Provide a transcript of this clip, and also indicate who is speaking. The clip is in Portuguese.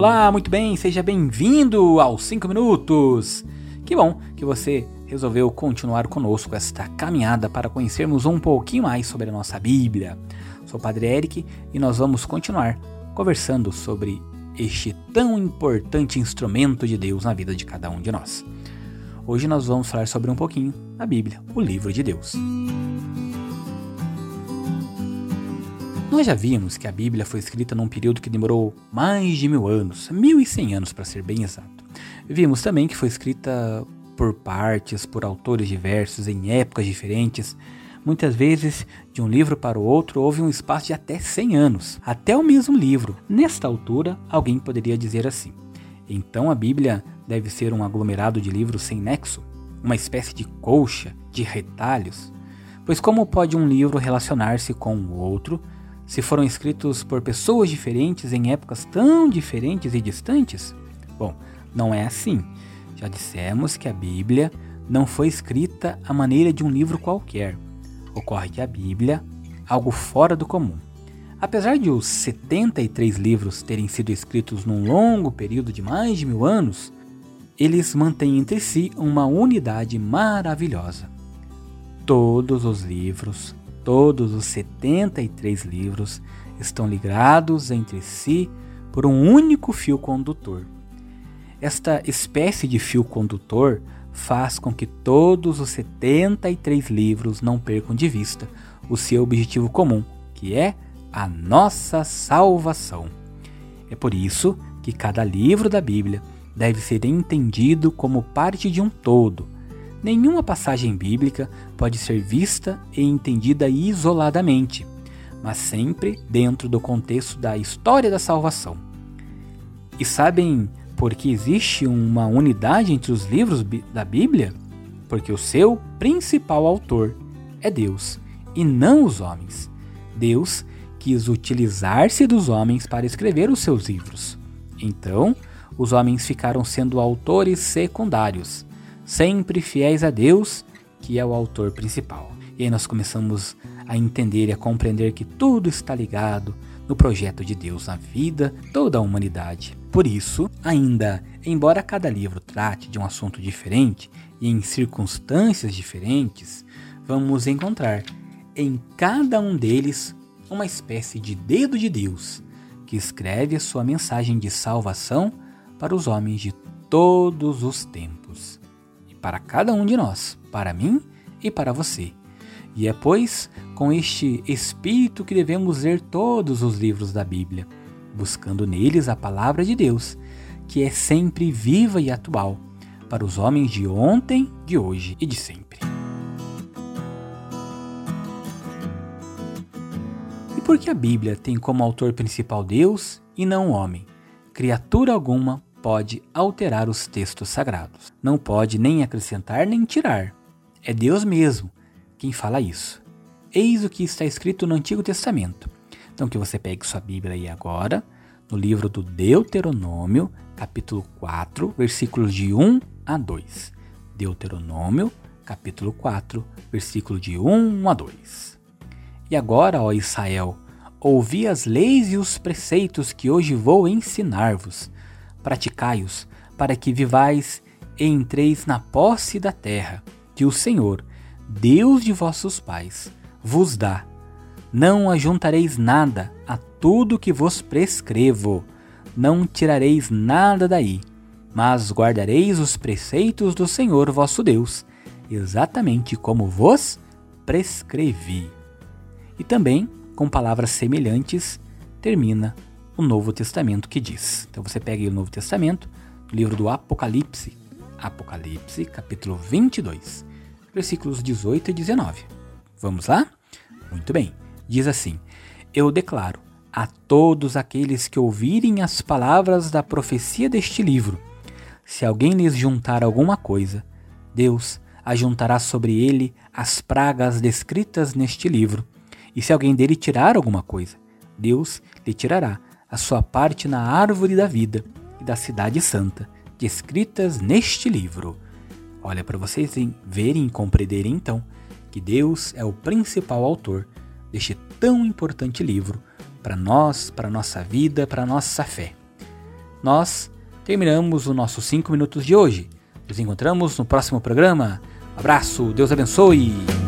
Speaker 1: Olá, muito bem, seja bem-vindo aos 5 minutos. Que bom que você resolveu continuar conosco esta caminhada para conhecermos um pouquinho mais sobre a nossa Bíblia. Sou o Padre Eric e nós vamos continuar conversando sobre este tão importante instrumento de Deus na vida de cada um de nós. Hoje nós vamos falar sobre um pouquinho da Bíblia, o livro de Deus. Nós já vimos que a Bíblia foi escrita num período que demorou mais de mil anos, mil e cem anos para ser bem exato. Vimos também que foi escrita por partes, por autores diversos, em épocas diferentes. Muitas vezes, de um livro para o outro, houve um espaço de até 100 anos, até o mesmo livro. Nesta altura, alguém poderia dizer assim: então a Bíblia deve ser um aglomerado de livros sem nexo, uma espécie de colcha de retalhos. Pois como pode um livro relacionar-se com o outro se foram escritos por pessoas diferentes em épocas tão diferentes e distantes? Bom, não é assim. Já dissemos que a Bíblia não foi escrita à maneira de um livro qualquer. Ocorre que a Bíblia, algo fora do comum. Apesar de os 73 livros terem sido escritos num longo período de mais de mil anos, eles mantêm entre si uma unidade maravilhosa. Todos os livros Todos os 73 livros estão ligados entre si por um único fio condutor. Esta espécie de fio condutor faz com que todos os 73 livros não percam de vista o seu objetivo comum, que é a nossa salvação. É por isso que cada livro da Bíblia deve ser entendido como parte de um todo Nenhuma passagem bíblica pode ser vista e entendida isoladamente, mas sempre dentro do contexto da história da salvação. E sabem por que existe uma unidade entre os livros da Bíblia? Porque o seu principal autor é Deus e não os homens. Deus quis utilizar-se dos homens para escrever os seus livros. Então, os homens ficaram sendo autores secundários sempre fiéis a Deus, que é o autor principal. E aí nós começamos a entender e a compreender que tudo está ligado no projeto de Deus na vida toda a humanidade. Por isso, ainda, embora cada livro trate de um assunto diferente e em circunstâncias diferentes, vamos encontrar em cada um deles uma espécie de dedo de Deus que escreve a sua mensagem de salvação para os homens de todos os tempos para cada um de nós, para mim e para você. E é, pois, com este espírito que devemos ler todos os livros da Bíblia, buscando neles a palavra de Deus, que é sempre viva e atual, para os homens de ontem, de hoje e de sempre. E por que a Bíblia tem como autor principal Deus e não o homem? Criatura alguma pode alterar os textos sagrados. Não pode nem acrescentar nem tirar. É Deus mesmo quem fala isso. Eis o que está escrito no Antigo Testamento. Então que você pegue sua Bíblia aí agora, no livro do Deuteronômio, capítulo 4, versículos de 1 a 2. Deuteronômio, capítulo 4, versículo de 1 a 2. E agora, ó Israel, ouvi as leis e os preceitos que hoje vou ensinar-vos praticai-os, para que vivais e entreis na posse da terra, que o Senhor, Deus de vossos pais, vos dá. Não ajuntareis nada a tudo que vos prescrevo, não tirareis nada daí, mas guardareis os preceitos do Senhor vosso Deus, exatamente como vos prescrevi. E também, com palavras semelhantes, termina o Novo Testamento que diz. Então você pega o Novo Testamento, o livro do Apocalipse, Apocalipse, capítulo 22, versículos 18 e 19. Vamos lá? Muito bem. Diz assim: Eu declaro a todos aqueles que ouvirem as palavras da profecia deste livro: se alguém lhes juntar alguma coisa, Deus ajuntará sobre ele as pragas descritas neste livro. E se alguém dele tirar alguma coisa, Deus lhe tirará a sua parte na árvore da vida e da cidade santa, descritas neste livro. Olha para vocês verem e compreenderem então que Deus é o principal autor deste tão importante livro para nós, para nossa vida, para nossa fé. nós terminamos os nossos 5 minutos de hoje. Nos encontramos no próximo programa. Abraço, Deus abençoe!